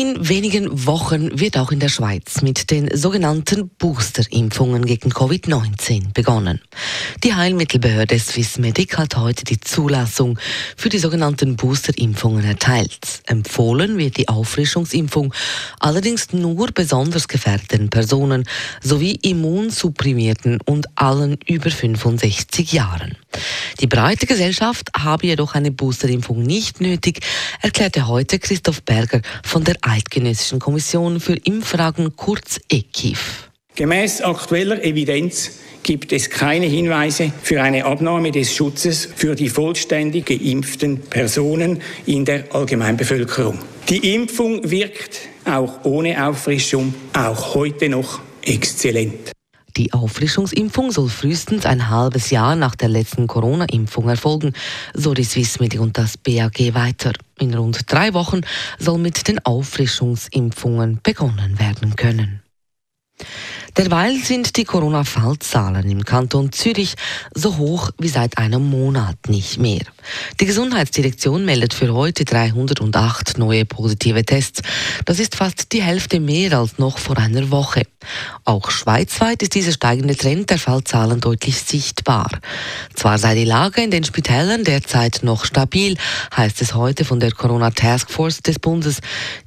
In wenigen Wochen wird auch in der Schweiz mit den sogenannten Boosterimpfungen gegen Covid-19 begonnen. Die Heilmittelbehörde Swissmedic hat heute die Zulassung für die sogenannten Boosterimpfungen erteilt. Empfohlen wird die Auffrischungsimpfung allerdings nur besonders gefährdeten Personen sowie immunsupprimierten und allen über 65 Jahren. Die breite Gesellschaft habe jedoch eine Boosterimpfung nicht nötig, erklärte heute Christoph Berger von der Eidgenössischen Kommission für Impffragen kurz EKIF. Gemäß aktueller Evidenz gibt es keine Hinweise für eine Abnahme des Schutzes für die vollständig geimpften Personen in der Allgemeinbevölkerung. Die Impfung wirkt auch ohne Auffrischung, auch heute noch exzellent. Die Auffrischungsimpfung soll frühestens ein halbes Jahr nach der letzten Corona-Impfung erfolgen, so die Swissmedic und das BAG weiter. In rund drei Wochen soll mit den Auffrischungsimpfungen begonnen werden können. Derweil sind die Corona-Fallzahlen im Kanton Zürich so hoch wie seit einem Monat nicht mehr. Die Gesundheitsdirektion meldet für heute 308 neue positive Tests. Das ist fast die Hälfte mehr als noch vor einer Woche. Auch schweizweit ist dieser steigende Trend der Fallzahlen deutlich sichtbar. Zwar sei die Lage in den Spitälern derzeit noch stabil, heißt es heute von der Corona Task Force des Bundes.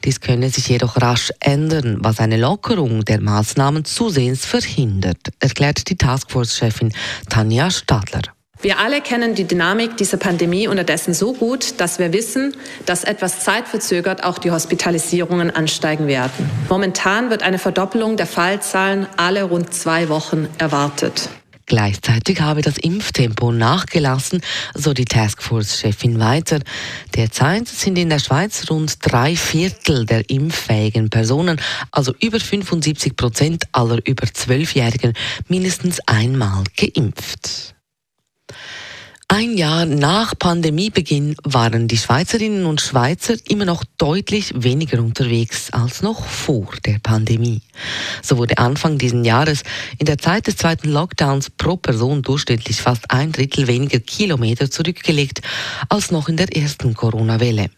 Dies könne sich jedoch rasch ändern, was eine Lockerung der Maßnahmen zusehends verhindert, erklärt die Taskforce-Chefin Tanja Stadler. Wir alle kennen die Dynamik dieser Pandemie unterdessen so gut, dass wir wissen, dass etwas zeitverzögert auch die Hospitalisierungen ansteigen werden. Momentan wird eine Verdoppelung der Fallzahlen alle rund zwei Wochen erwartet. Gleichzeitig habe das Impftempo nachgelassen, so die Taskforce-Chefin weiter. Derzeit sind in der Schweiz rund drei Viertel der impffähigen Personen, also über 75 Prozent aller über Zwölfjährigen, mindestens einmal geimpft. Ein Jahr nach Pandemiebeginn waren die Schweizerinnen und Schweizer immer noch deutlich weniger unterwegs als noch vor der Pandemie. So wurde Anfang dieses Jahres in der Zeit des zweiten Lockdowns pro Person durchschnittlich fast ein Drittel weniger Kilometer zurückgelegt als noch in der ersten Corona-Welle.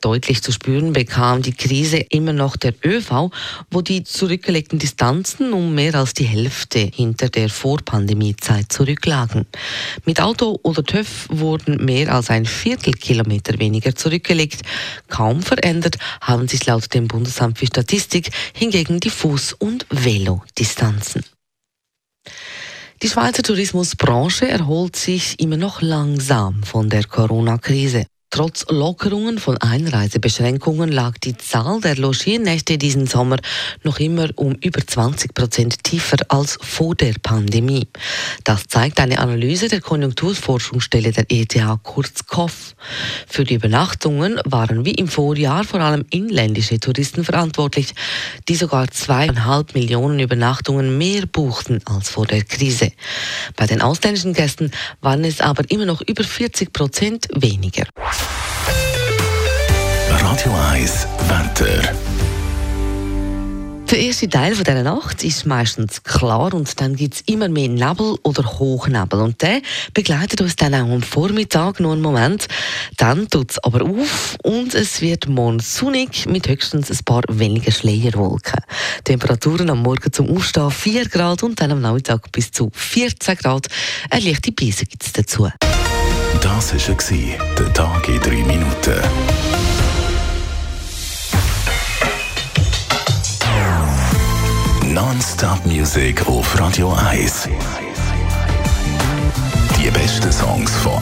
Deutlich zu spüren bekam die Krise immer noch der ÖV, wo die zurückgelegten Distanzen um mehr als die Hälfte hinter der Vorpandemiezeit zurücklagen. Mit Auto oder TÜV wurden mehr als ein Viertelkilometer weniger zurückgelegt. Kaum verändert haben sich laut dem Bundesamt für Statistik hingegen die Fuß- und Velodistanzen. Die Schweizer Tourismusbranche erholt sich immer noch langsam von der Corona-Krise. Trotz Lockerungen von Einreisebeschränkungen lag die Zahl der Logiernächte diesen Sommer noch immer um über 20 Prozent tiefer als vor der Pandemie. Das zeigt eine Analyse der Konjunkturforschungsstelle der ETH kurz KOF. Für die Übernachtungen waren wie im Vorjahr vor allem inländische Touristen verantwortlich, die sogar zweieinhalb Millionen Übernachtungen mehr buchten als vor der Krise. Bei den ausländischen Gästen waren es aber immer noch über 40 Prozent weniger. Radio 1 Wetter. Der erste Teil dieser Nacht ist meistens klar und dann gibt es immer mehr Nebel oder Hochnebel. Und der begleitet uns dann auch am Vormittag noch einen Moment. Dann tut es aber auf und es wird morgen sonnig mit höchstens ein paar weniger Schleierwolken. Temperaturen am Morgen zum Aufstehen 4 Grad und dann am Nachmittag bis zu 14 Grad. Eine leichte Beise gibt es dazu. Das war der Tag in 3 Minuten. Non-Stop-Musik auf Radio 1. Die besten Songs von